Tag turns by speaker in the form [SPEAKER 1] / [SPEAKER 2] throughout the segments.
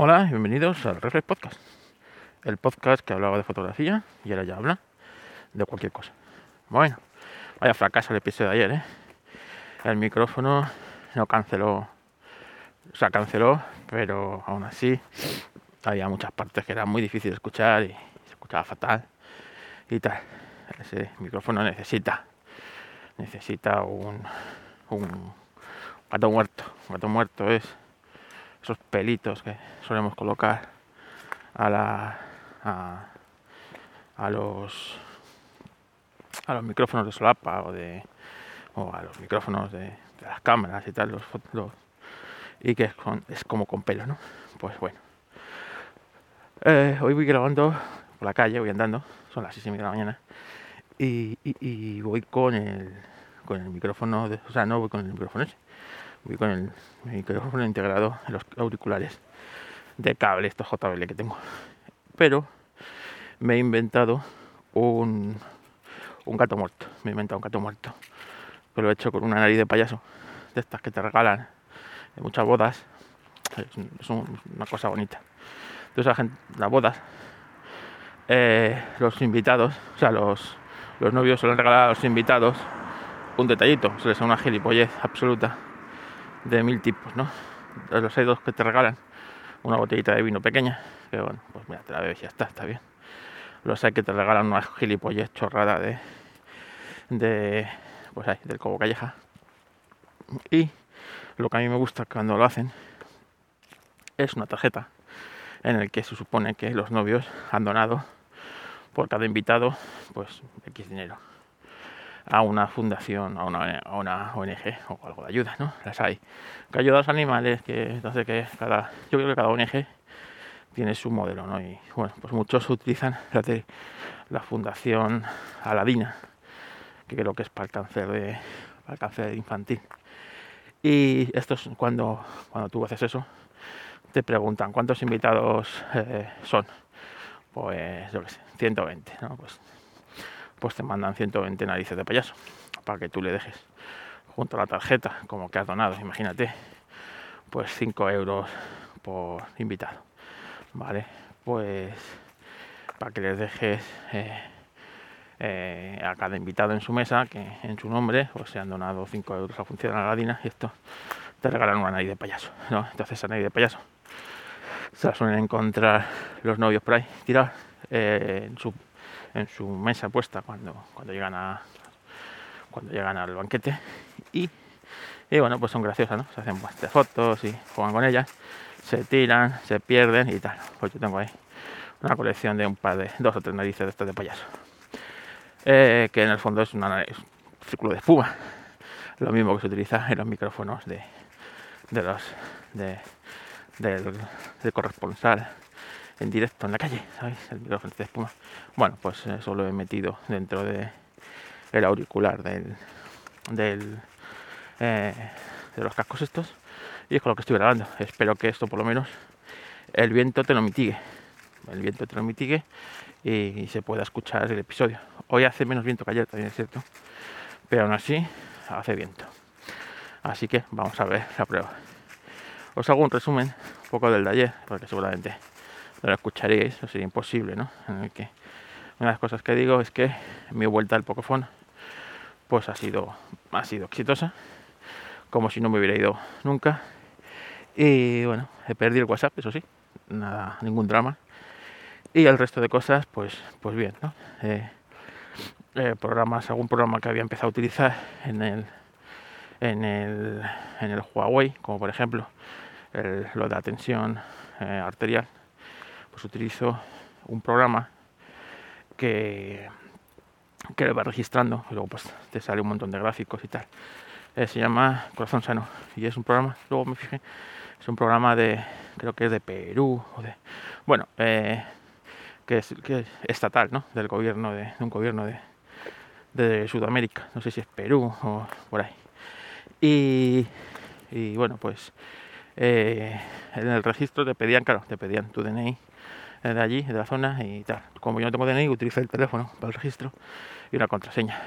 [SPEAKER 1] Hola y bienvenidos al Reflex Podcast, el podcast que hablaba de fotografía y ahora ya habla de cualquier cosa. Bueno, vaya fracaso el episodio de ayer, ¿eh? El micrófono no canceló, o sea, canceló, pero aún así había muchas partes que eran muy difíciles de escuchar y se escuchaba fatal y tal. Ese micrófono necesita, necesita un, un gato muerto. Un gato muerto es pelitos que solemos colocar a la a, los a los micrófonos de solapa o de o a los micrófonos de, las cámaras y tal los, y que es, como con pelo no pues bueno. Eh, hoy voy grabando por la calle voy andando son las 6 y media de la mañana y, voy con el con el micrófono de, o sea no voy con el micrófono voy con el micrófono integrado en los auriculares de cable, estos JBL que tengo. Pero me he inventado un, un gato muerto. Me he inventado un gato muerto. Que lo he hecho con una nariz de payaso. De estas que te regalan en muchas bodas. Es, una cosa bonita. Entonces, la gente, las bodas, eh, los invitados, o sea, los, los novios suelen regalar a los invitados un detallito. Se les da una gilipollez absoluta de mil tipos, ¿no? Los hay dos que te regalan una botellita de vino pequeña, que bueno, pues mira, te la bebes y ya está, está bien. Los hay que te regalan una gilipollez chorrada de, de, pues ahí, del Cobo Calleja. Y lo que a mí me gusta cuando lo hacen es una tarjeta en el que se supone que los novios han donado por cada invitado pues X dinero a una fundación, a una, ONG o algo de ayuda, ¿no? Las hay. Que ayuda a los animales, que entonces que cada, yo creo que cada ONG tiene su modelo, ¿no? Y bueno, pues muchos utilizan la fundación Aladina, que creo que es para el cáncer de, para el cáncer infantil. Y esto es cuando, cuando tú haces eso, te preguntan cuántos invitados eh, son. Pues yo qué sé, 120, ¿no? Pues pues te mandan 120 narices de payaso para que tú le dejes junto a la tarjeta como que has donado, imagínate, pues 5 euros por invitado, ¿vale? Pues para que les dejes eh, eh, a cada invitado en su mesa que en su nombre pues se han donado 5 euros a función Aladina y esto te regalan una nariz de payaso, ¿no? Entonces esa nariz de payaso se la suelen encontrar los novios por ahí tirar eh, en su en su mesa puesta cuando, cuando llegan a cuando llegan al banquete. Y, y bueno pues son graciosas ¿no? se hacen bastantes fotos y juegan con ellas se tiran se pierden y tal. Pues yo tengo ahí una colección de un par de dos o tres narices de estas de payaso. Eh, que en el fondo es un círculo de espuma. Lo mismo que se utiliza en los micrófonos de, de los de, del corresponsal en directo en la calle, ¿sabéis? El micrófono de espuma. Bueno, pues eso lo he metido dentro de el auricular del, del eh, de los cascos estos y es con lo que estoy grabando. Espero que esto por lo menos el viento te lo mitigue. El viento te lo mitigue y, se pueda escuchar el episodio. Hoy hace menos viento que ayer, también es cierto. Pero aún así hace viento. Así que vamos a ver la prueba. Os hago un resumen un poco del de ayer, porque seguramente lo escucharéis, no sería imposible, ¿no? En el que una de las cosas que digo es que mi vuelta al Poképhone pues ha sido, ha sido exitosa, como si no me hubiera ido nunca. Y bueno, he perdido el WhatsApp, eso sí, nada, ningún drama. Y el resto de cosas, pues, pues bien, ¿no? Eh, eh, programas, algún programa que había empezado a utilizar en el, en el, en el Huawei, como por ejemplo lo de la tensión eh, arterial, pues utilizo un programa que, que le va registrando y luego pues te sale un montón de gráficos y tal. Eh, se llama Corazón Sano y es un programa, luego me fijé, es un programa de, creo que es de Perú o de, bueno, eh, que, es, que, estatal, ¿no? Del gobierno, de, un gobierno de, de Sudamérica, no sé si es Perú o por ahí. Y, y bueno, pues eh, en el registro te pedían, claro, te pedían tu DNI de allí, de la zona y tal. Como yo no tengo DNI, utilizo el teléfono para el registro y una contraseña.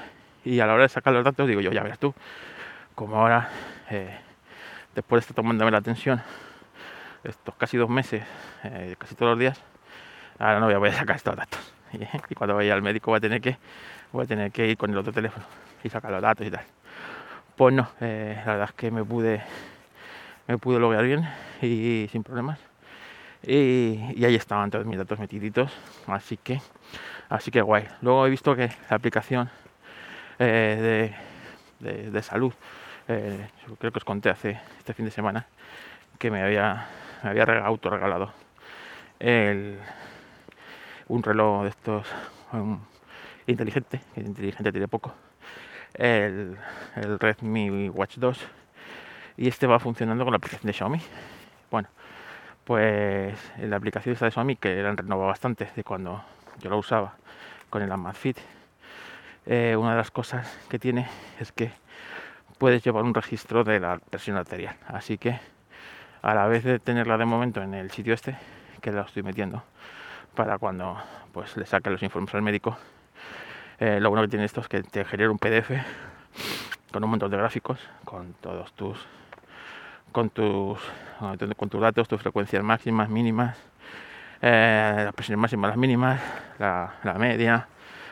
[SPEAKER 1] Y a la hora de sacar los datos digo yo, ya verás tú, como ahora, eh, después de estar tomándome la atención estos casi dos meses, eh, casi todos los días, ahora no voy a poder sacar estos datos. Y, cuando vaya al médico voy a tener que voy a tener que ir con el otro teléfono y sacar los datos y tal. Pues no, eh, la verdad es que me pude me pude loguear bien y, sin problemas. Y, ahí estaban todos mis datos metiditos, así que así que guay. Luego he visto que la aplicación eh, de, salud, eh, creo que os conté hace este fin de semana, que me había, me había el, un reloj de estos inteligente, que inteligente tiene poco, el, el Redmi Watch 2 y este va funcionando con la aplicación de Xiaomi. Bueno, pues la aplicación esta de Xiaomi que la han renovado bastante de cuando yo la usaba con el Amazfit. Eh, una de las cosas que tiene es que puedes llevar un registro de la presión arterial. Así que a la vez de tenerla de momento en el sitio este, que la estoy metiendo para cuando pues le saque los informes al médico, eh, lo bueno que tiene esto es que te genera un PDF con un montón de gráficos, con todos tus con tus con tus datos, tus frecuencias máximas, mínimas, eh, las presiones máximas, las mínimas, la, media,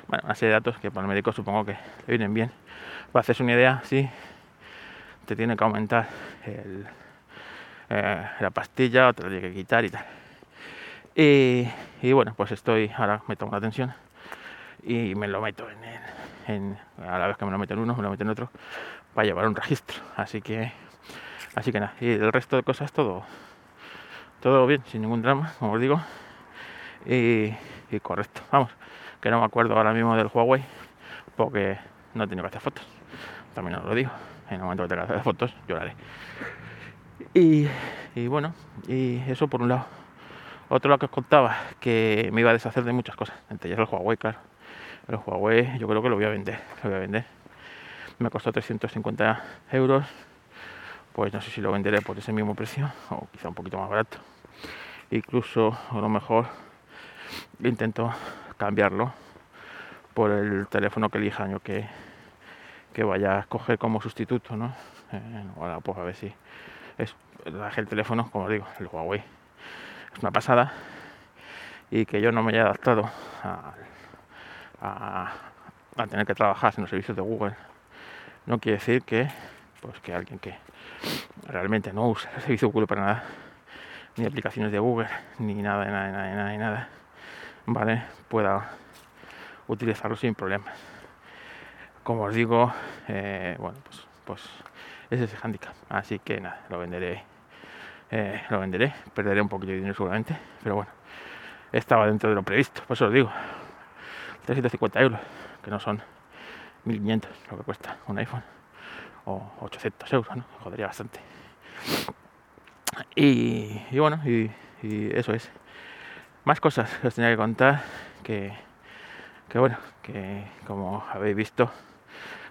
[SPEAKER 1] bueno, una de datos que para el médico supongo que le vienen bien. Para hacerse una idea, sí, te tiene que aumentar el, eh, la pastilla o te la tiene que quitar y tal. Y, bueno, pues estoy, ahora me tomo la tensión y me lo meto en, el, en a la vez que me lo meto en uno, me lo meto en otro, para llevar un registro. Así que, así que nada, y el resto de cosas todo, todo bien, sin ningún drama, como os digo. Y, correcto, vamos, que no me acuerdo ahora mismo del Huawei, porque no he tenido que hacer fotos. También os lo digo, en el momento que tenga que hacer fotos, lloraré. Y, y bueno, y eso por un lado. Otro lo que os contaba, que me iba a deshacer de muchas cosas, entre ellas el Huawei, claro. El Huawei yo creo que lo voy a vender, lo voy a vender. Me costó 350 euros, pues no sé si lo venderé por ese mismo precio o quizá un poquito más barato. Incluso a lo mejor intento cambiarlo por el teléfono que elija yo que, que vaya a escoger como sustituto, ¿no? Eh, ahora pues a ver si es el teléfono, como digo, el Huawei es una pasada y que yo no me haya adaptado a, tener que trabajar en los servicios de Google no quiere decir que pues que alguien que realmente no usa el servicio de Google para nada ni aplicaciones de Google ni nada nada nada nada, nada vale pueda utilizarlo sin problemas como os digo eh, bueno pues pues ese es el handicap. Así que nada lo venderé eh, lo venderé, perderé un poquito de dinero seguramente, pero bueno, estaba dentro de lo previsto, por eso os digo, 350 euros, que no son 1500 lo que cuesta un iPhone, o 800 euros. Jodería bastante. Y, bueno, y, eso es. Más cosas que os tenía que contar, que, que bueno, que como habéis visto,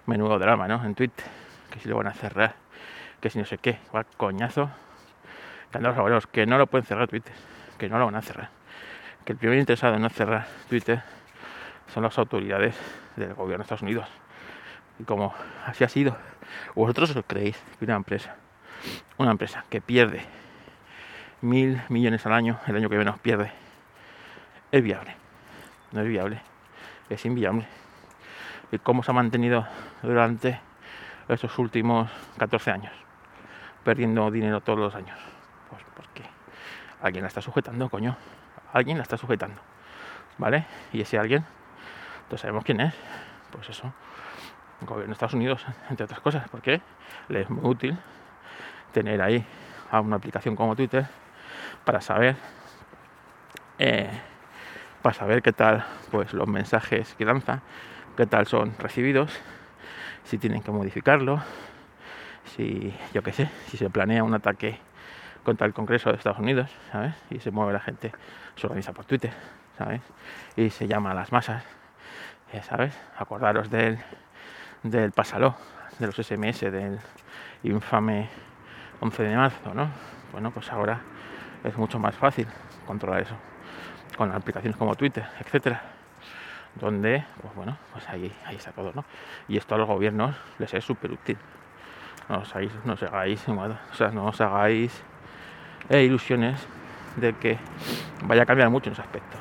[SPEAKER 1] menudo drama, ¿no? En Twitter, que si lo van a cerrar, que si no sé qué, va coñazo que no lo pueden cerrar Twitter, que no lo van a cerrar. Que el primer interesado en no cerrar Twitter son las autoridades del gobierno de Estados Unidos. Y como así ha sido, vosotros os creéis que una empresa, una empresa que pierde mil millones al año, el año que viene nos pierde, es viable. No es viable, es inviable. ¿Y cómo se ha mantenido durante estos últimos 14 años? Perdiendo dinero todos los años. Pues porque alguien la está sujetando, coño. Alguien la está sujetando. ¿Vale? Y ese alguien, entonces sabemos quién es. Pues eso, gobierno de Estados Unidos, entre otras cosas, porque le es muy útil tener ahí a una aplicación como Twitter para saber eh, para saber qué tal pues los mensajes que lanza qué tal son recibidos si tienen que modificarlo si yo qué sé si se planea un ataque contra el Congreso de Estados Unidos, ¿sabes? Y se mueve la gente, se organiza por Twitter, ¿sabes? Y se llama a las masas, ¿sabes? Acordaros del, del pasalo, de los SMS, del infame 11 de marzo, ¿no? Bueno, pues ahora es mucho más fácil controlar eso con aplicaciones como Twitter, etcétera, donde, pues bueno, pues ahí, está todo, ¿no? Y esto a los gobiernos les es súper útil. No os hagáis, no os hagáis, o sea, no os hagáis e ilusiones de que vaya a cambiar mucho en ese aspecto.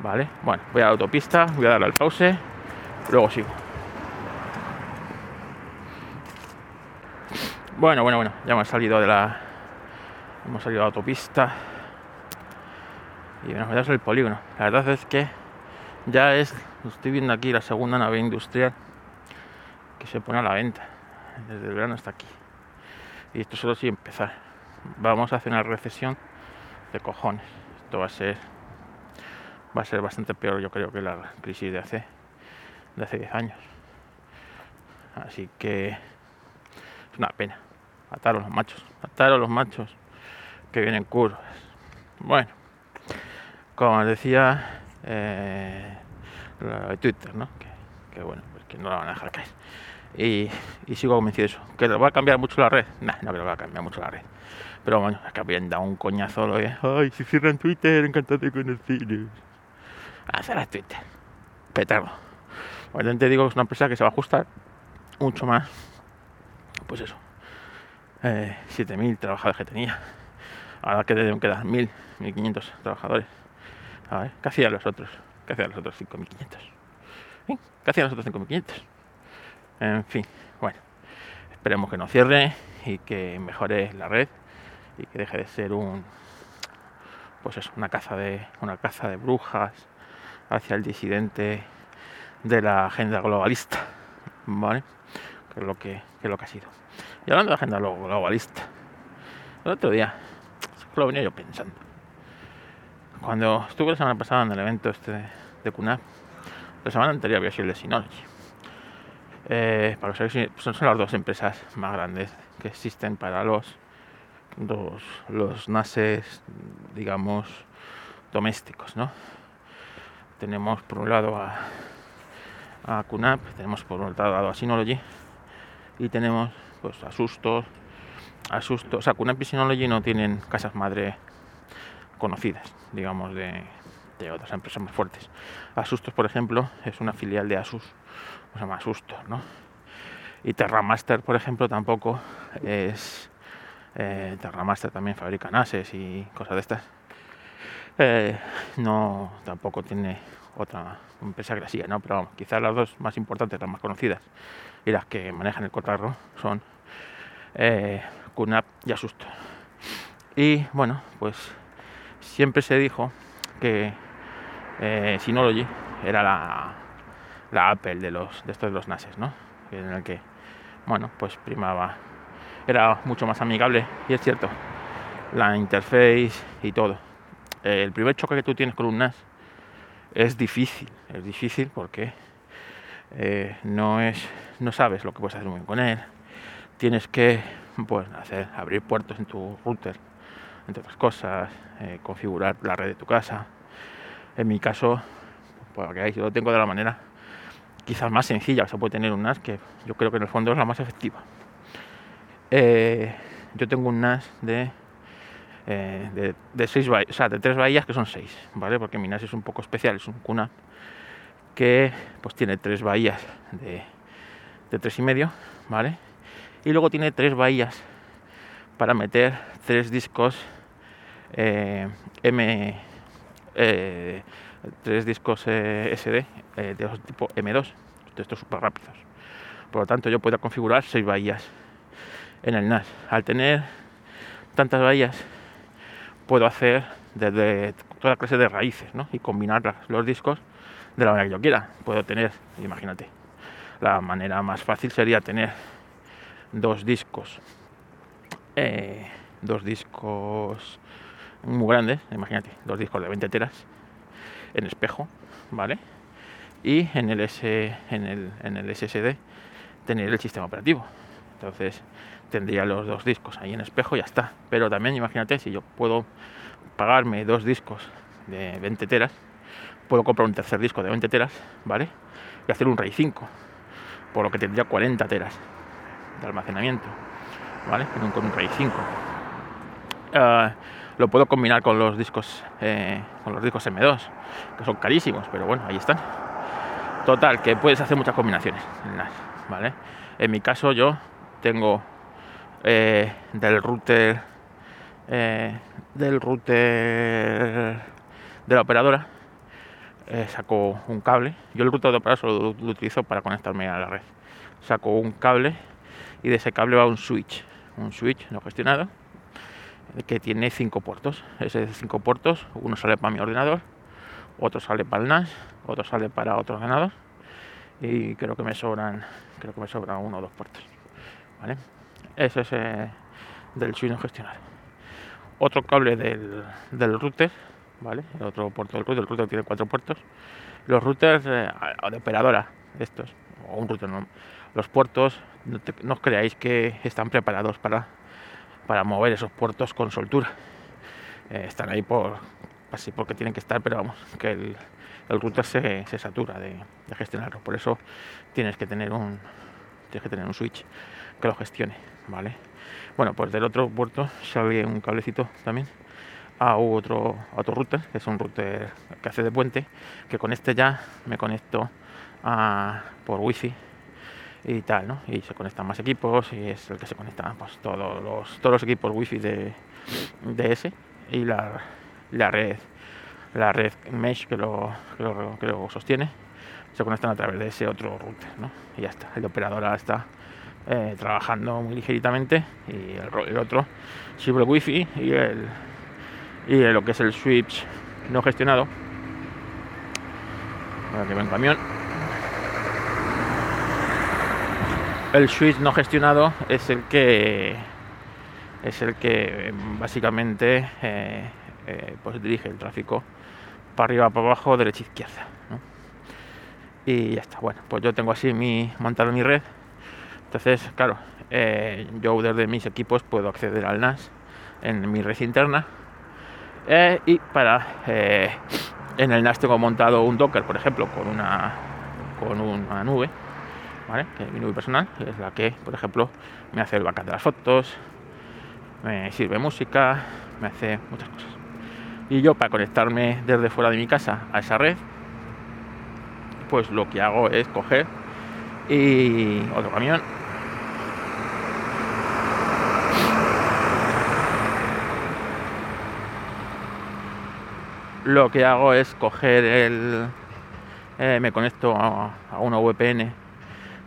[SPEAKER 1] ¿Vale? Bueno, voy a la autopista, voy a darle al pause, luego sigo. Bueno, bueno, bueno, ya hemos salido de la. Hemos salido de la autopista. Y nos metemos el polígono. La verdad es que ya es. Estoy viendo aquí la segunda nave industrial que se pone a la venta. Desde el verano hasta aquí. Y esto solo sí empezar. Vamos a hacer una recesión de cojones. Esto va a ser. Va a ser bastante peor, yo creo, que la crisis de hace. de hace 10 años. Así que. Es una pena. Ataros los machos. Ataros los machos que vienen curvas. Bueno. Como decía. Eh, Twitter, ¿no? Que, bueno, pues que no la van a dejar caer. Y, sigo convencido de eso. ¿Que va a cambiar mucho la red? no creo que va a cambiar mucho la red. Pero bueno, es que habían dado un coñazo lo Ay, si cierran Twitter, encantado de conoceros. Hacer Twitter. Petarlo. Obviamente digo que es una empresa que se va a ajustar mucho más. Pues eso. Eh, 7.000 trabajadores que tenía. Ahora que deben quedar 1.000, 1.500 trabajadores. A ¿qué hacían los otros? ¿Qué los otros 5.500? ¿Eh? ¿Qué hacían los otros 5.500? En fin, bueno, esperemos que no cierre y que mejore la red y que deje de ser un pues eso, una caza de una caza de brujas hacia el disidente de la agenda globalista, ¿vale? Que es lo que, que es lo que ha sido. Y hablando de agenda globalista, el otro día, lo venía yo pensando. Cuando estuve la semana pasada en el evento este de CUNAP, la semana anterior había sido el de Synology eh, para son, son las dos empresas más grandes que existen para los, los, los NASes, digamos, domésticos, ¿no? Tenemos por un lado a, a QNAP, tenemos por otro lado a Synology y tenemos pues Asustos, Asustos, o sea, QNAP y Synology no tienen casas madre conocidas, digamos, de, de otras empresas más fuertes. Asustos, por ejemplo, es una filial de Asus se llama susto, ¿no? Y Terramaster, por ejemplo, tampoco es... Eh, Terramaster también fabrica NASes y cosas de estas. Eh, no, tampoco tiene otra empresa que la ¿no? Pero quizás las dos más importantes, las más conocidas y las que manejan el cotarro son eh, y Asusto. Y bueno, pues siempre se dijo que eh, Synology era la, la Apple de los de estos de los NASes, ¿no? En el que, bueno, pues primaba, era mucho más amigable y es cierto, la interface y todo. El primer choque que tú tienes con un NAS es difícil, es difícil porque eh, no es, no sabes lo que puedes hacer muy con él. Tienes que, pues, hacer, abrir puertos en tu router, entre otras cosas, eh, configurar la red de tu casa. En mi caso, pues que yo lo tengo de la manera quizás más sencilla se puede tener un NAS, que yo creo que en el fondo es la más efectiva. Eh, yo tengo un NAS de, eh, de, seis o sea, de tres bahías que son seis, ¿vale? Porque mi NAS es un poco especial, es un cuna que pues tiene tres bahías de, de tres y medio, ¿vale? Y luego tiene tres bahías para meter tres discos eh, M tres discos eh, SD eh, de tipo M2, de estos súper rápidos. Por lo tanto, yo puedo configurar seis bahías en el NAS. Al tener tantas bahías, puedo hacer desde toda clase de raíces ¿no? y combinar los discos de la manera que yo quiera. Puedo tener, imagínate, la manera más fácil sería tener dos discos, eh, dos discos muy grandes, imagínate, dos discos de 20 teras en espejo, ¿vale? Y en el, S, en el, en el SSD tener el sistema operativo. Entonces tendría los dos discos ahí en espejo y ya está. Pero también imagínate si yo puedo pagarme dos discos de 20 teras, puedo comprar un tercer disco de 20 teras, ¿vale? Y hacer un RAID 5, por lo que tendría 40 teras de almacenamiento, ¿vale? Con un RAID 5 lo puedo combinar con los discos eh, con los discos M2 que son carísimos pero bueno ahí están total que puedes hacer muchas combinaciones vale en mi caso yo tengo eh, del router eh, del router de la operadora eh, sacó un cable. Yo el router de operadora solo lo, utilizo para conectarme a la red. Sacó un cable y de ese cable va un switch, un switch no gestionado que tiene cinco puertos. Ese de cinco puertos, uno sale para mi ordenador, otro sale para el NAS, otro sale para otro ordenador y creo que me sobran, creo que me sobran uno o dos puertos. ¿Vale? Ese es eh, del switch no gestionado. Otro cable del, del router ¿vale? El otro puerto del router, el router tiene cuatro puertos. Los routers eh, de operadora, estos, o un router, no, los puertos, no, os creáis que están preparados para, para mover esos puertos con soltura. Eh, están ahí por así porque tienen que estar, pero vamos, que el, el router se, se satura de, de, gestionarlo. Por eso tienes que tener un tienes que tener un switch que lo gestione, ¿vale? Bueno, pues del otro puerto sale un cablecito también a otro, otro router, que es un router que hace de puente, que con este ya me conecto a, por wifi y tal, ¿no? Y se conectan más equipos y es el que se conecta pues, todos, los, todos los equipos wifi de, de ese y la, la red la red mesh que lo, que lo, sostiene se conectan a través de ese otro router, ¿no? Y ya está, el operador está eh, trabajando muy ligeritamente y el, el otro sirve wifi y el y lo que es el switch no gestionado ahora que ve un camión el switch no gestionado es el que es el que básicamente eh, eh, pues dirige el tráfico para arriba para abajo derecha izquierda y ya está. Bueno pues yo tengo así mi montado mi red. Entonces claro eh, yo desde mis equipos puedo acceder al NAS en mi red interna. Y para en el NAS tengo montado un Docker, por ejemplo, con una con una nube, Que es mi nube personal, es la que, por ejemplo, me hace el backup de las fotos, me sirve música, me hace muchas cosas. Y yo para conectarme desde fuera de mi casa a esa red, pues lo que hago es coger y otro camión lo que hago es coger el... Eh, me conecto a, una VPN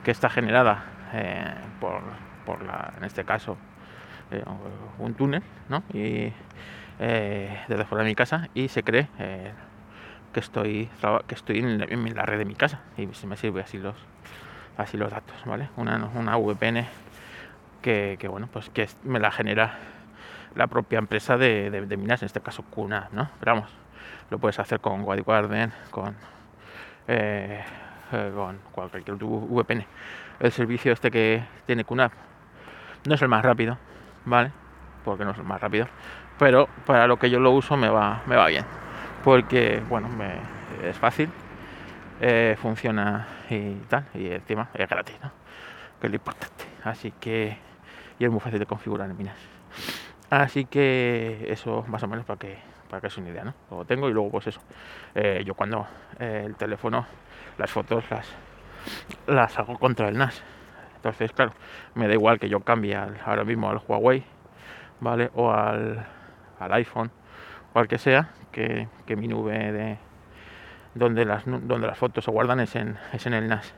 [SPEAKER 1] que está generada eh, por, por la, en este caso, eh, un túnel, ¿no? Y desde fuera de mi casa y se cree que estoy que estoy en la, red de mi casa y se me sirve así los así los datos, ¿vale? Una, una VPN que, bueno, pues que me la genera la propia empresa de, de, minas, en este caso QNAP, ¿no? Pero vamos, lo puedes hacer con White con, eh, eh, con cualquier VPN. El servicio este que tiene QNAP no es el más rápido, ¿vale? Porque no es el más rápido, pero para lo que yo lo uso me va, me va bien, porque, bueno, es fácil, eh, funciona y tal, y encima es gratis, ¿no? Que es lo importante. Así que, y es muy fácil de configurar en Minas. Así que eso más o menos para que para que es una idea, ¿no? Lo tengo y luego pues eso. Eh, yo cuando el teléfono, las fotos las, las hago contra el NAS. Entonces, claro, me da igual que yo cambie ahora mismo al Huawei, ¿vale? O al, al iPhone o al que sea, que, que, mi nube de donde las, donde las fotos se guardan es en, es en el NAS.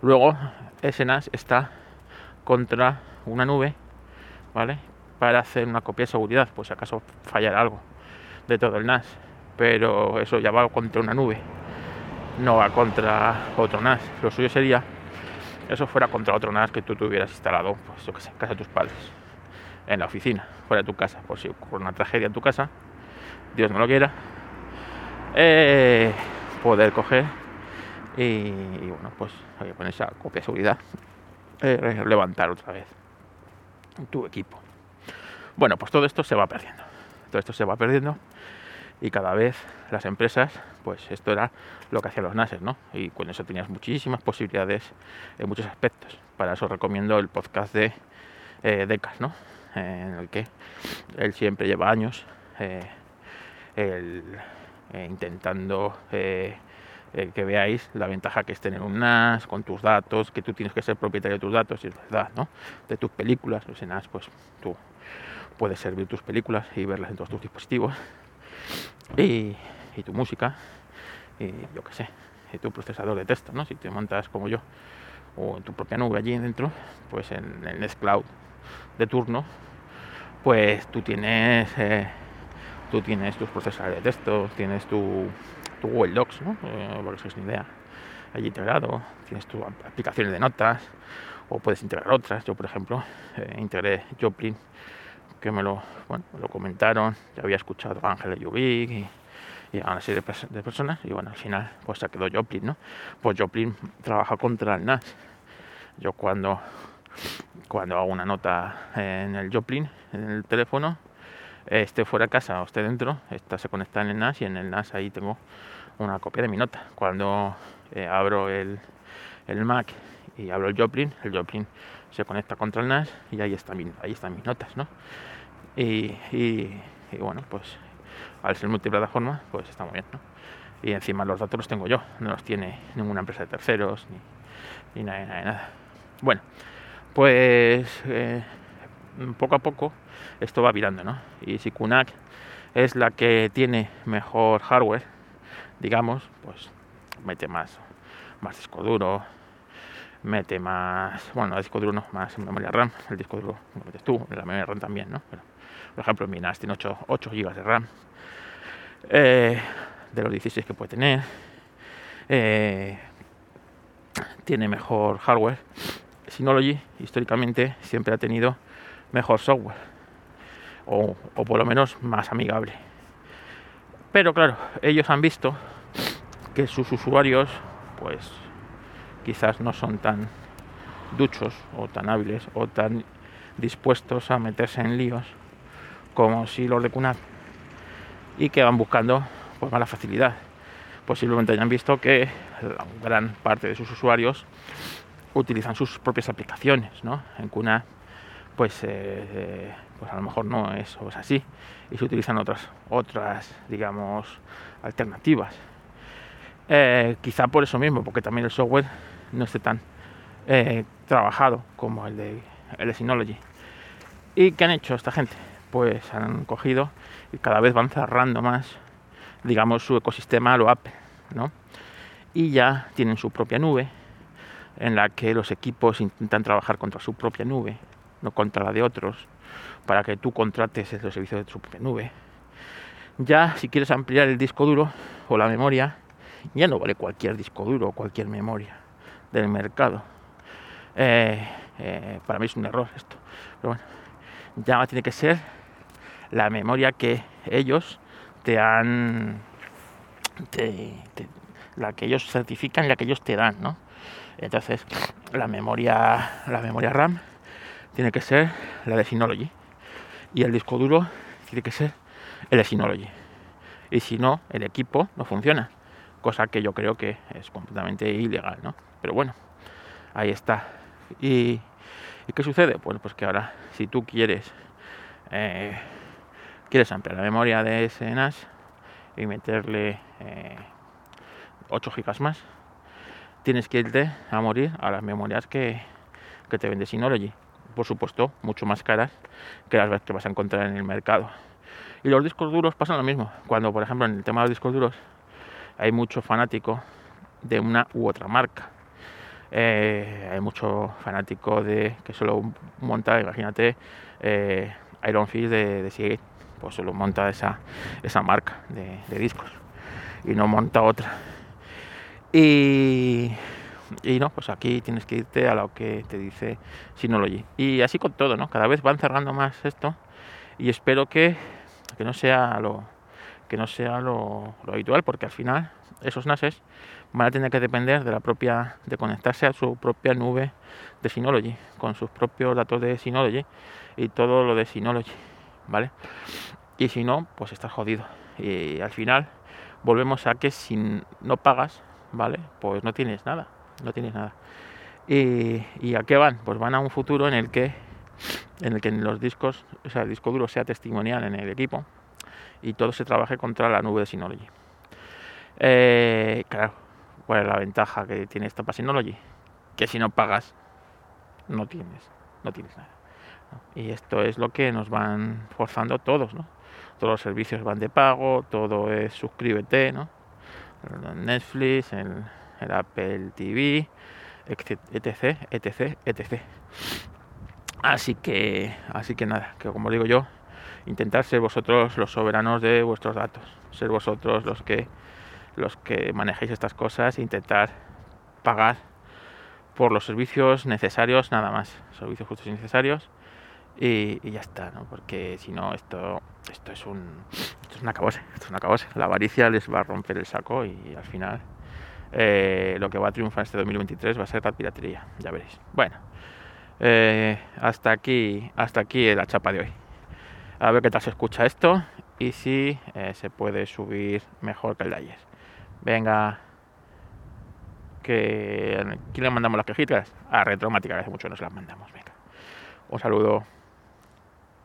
[SPEAKER 1] Luego, ese NAS está contra una nube, ¿vale? Para hacer una copia de seguridad, pues acaso fallara algo de todo el NAS, pero eso ya va contra una nube, no va contra otro NAS. Lo suyo sería eso fuera contra otro NAS que tú tuvieras instalado, pues yo que sé, en casa de tus padres, en la oficina, fuera de tu casa, por si ocurre una tragedia en tu casa, Dios no lo quiera, eh, poder coger y, bueno, pues con esa copia de seguridad eh, levantar otra vez tu equipo. Bueno, pues todo esto se va perdiendo. Todo esto se va perdiendo y cada vez las empresas, pues esto era lo que hacían los NASes, ¿no? Y con eso tenías muchísimas posibilidades en muchos aspectos. Para eso recomiendo el podcast de eh, Decas, ¿no? en el que él siempre lleva años eh, eh, intentando que veáis la ventaja que es tener un NAS con tus datos, que tú tienes que ser propietario de tus datos, y es verdad, ¿no? De tus películas, los NAS, pues tú puedes servir tus películas y verlas en todos tus dispositivos y, tu música y yo qué sé, y tu procesador de texto, ¿no? Si te montas como yo o en tu propia nube allí dentro, pues en el Nextcloud de turno, pues tú tienes eh, tú tienes tus procesadores de texto, tienes tu, tu Google Docs, ¿no? Eh, para que os una idea, allí integrado, tienes tus aplicaciones de notas, o puedes integrar otras. Yo, por ejemplo, eh, integré Joplin, que me lo, bueno, lo comentaron, ya había escuchado a Ángela Yubik y, y, a una serie de, personas, y bueno, al final pues se quedó Joplin, ¿no? Pues Joplin trabaja contra el NAS. Yo cuando, cuando hago una nota en el Joplin, en el teléfono, esté fuera de casa o esté dentro, esta se conecta en el NAS y en el NAS ahí tengo una copia de mi nota. Cuando eh, abro el, el Mac y abro el Joplin, el Joplin se conecta contra el NAS y ahí, está ahí están mis notas, ¿no? Y, bueno, pues al ser multiplataforma, pues está muy bien, ¿no? Y encima los datos los tengo yo, no los tiene ninguna empresa de terceros ni, nada, nada, nada. Bueno, pues eh, poco a poco esto va virando, ¿no? Y si Kunak es la que tiene mejor hardware, digamos, pues mete más, más disco duro, mete más, bueno, disco duro no, más memoria RAM, el disco duro lo metes tú, la memoria RAM también, ¿no? Pero, por ejemplo, mi NAS tiene 8, 8 GB de RAM, eh, de los 16 que puede tener, eh, tiene mejor hardware. Synology históricamente siempre ha tenido mejor software o, o por lo menos más amigable. Pero claro, ellos han visto que sus usuarios pues quizás no son tan duchos o tan hábiles o tan dispuestos a meterse en líos como si los de Cunat y que van buscando pues más facilidad. Posiblemente hayan visto que la gran parte de sus usuarios utilizan sus propias aplicaciones, ¿no? En Cunat pues, eh, pues a lo mejor no es, así y se utilizan otras, otras digamos, alternativas. Eh, quizá por eso mismo, porque también el software no esté tan eh, trabajado como el de, el Synology. ¿Y qué han hecho esta gente? Pues han cogido y cada vez van cerrando más, digamos, su ecosistema lo Apple, ¿no? Y ya tienen su propia nube, en la que los equipos intentan trabajar contra su propia nube, no contra la de otros, para que tú contrates los servicios de su propia nube. Ya si quieres ampliar el disco duro o la memoria, ya no vale cualquier disco duro o cualquier memoria del mercado. Eh, eh, para mí es un error esto. Pero bueno, ya tiene que ser la memoria que ellos te han. la que ellos certifican y la que ellos te dan, ¿no? Entonces, la memoria, la memoria RAM tiene que ser la de Synology. Y el disco duro tiene que ser el de Synology. Y si no, el equipo no funciona. Cosa que yo creo que es completamente ilegal, ¿no? Pero bueno, ahí está. ¿Y, qué sucede? Bueno, pues que ahora, si tú quieres, eh, quieres ampliar la memoria de ese NAS y meterle 8 eh, gigas más, tienes que irte a morir a las memorias que, que te vende Synology por supuesto, mucho más caras que las que vas a encontrar en el mercado. Y los discos duros pasan lo mismo. Cuando, por ejemplo, en el tema de los discos duros hay mucho fanático de una u otra marca. Eh, hay mucho fanático de que solo monta, imagínate, eh, Iron Fist de, de Seagate, pues solo monta esa, esa marca de, de discos y no monta otra. Y y no, pues aquí tienes que irte a lo que te dice Synology. Y así con todo, ¿no? Cada vez van cerrando más esto y espero que, que no sea lo que no sea lo, habitual porque al final esos NASes van a tener que depender de la propia de conectarse a su propia nube de Synology con sus propios datos de Synology y todo lo de Synology, ¿vale? Y si no, pues estás jodido. Y al final volvemos a que si no pagas, ¿vale? Pues no tienes nada no tienes nada. ¿Y, a qué van? Pues van a un futuro en el que en el que los discos, o sea, el disco duro sea testimonial en el equipo y todo se trabaje contra la nube de Synology. Eh, claro, ¿cuál es la ventaja que tiene esta para Synology? Que si no pagas, no tienes, no tienes nada. Y esto es lo que nos van forzando todos, ¿no? Todos los servicios van de pago, todo es suscríbete, ¿no? Netflix, el, Apple TV, etc, etc, etc. Así que, así que nada, que como digo yo, intentar ser vosotros los soberanos de vuestros datos, ser vosotros los que los que manejéis estas cosas, intentar pagar por los servicios necesarios nada más, servicios justos y necesarios y, ya está, ¿no? Porque si no esto esto es un esto es una cabose, esto es una cabose. La avaricia les va a romper el saco y al final eh, lo que va a triunfar este 2023 va a ser la piratería, ya veréis. Bueno, eh, hasta aquí hasta aquí la chapa de hoy. A ver qué tal se escucha esto y si eh, se puede subir mejor que el de ayer. Venga, que ¿quién le mandamos las quejitas? A Retromática, que hace mucho nos las mandamos. Venga, un saludo.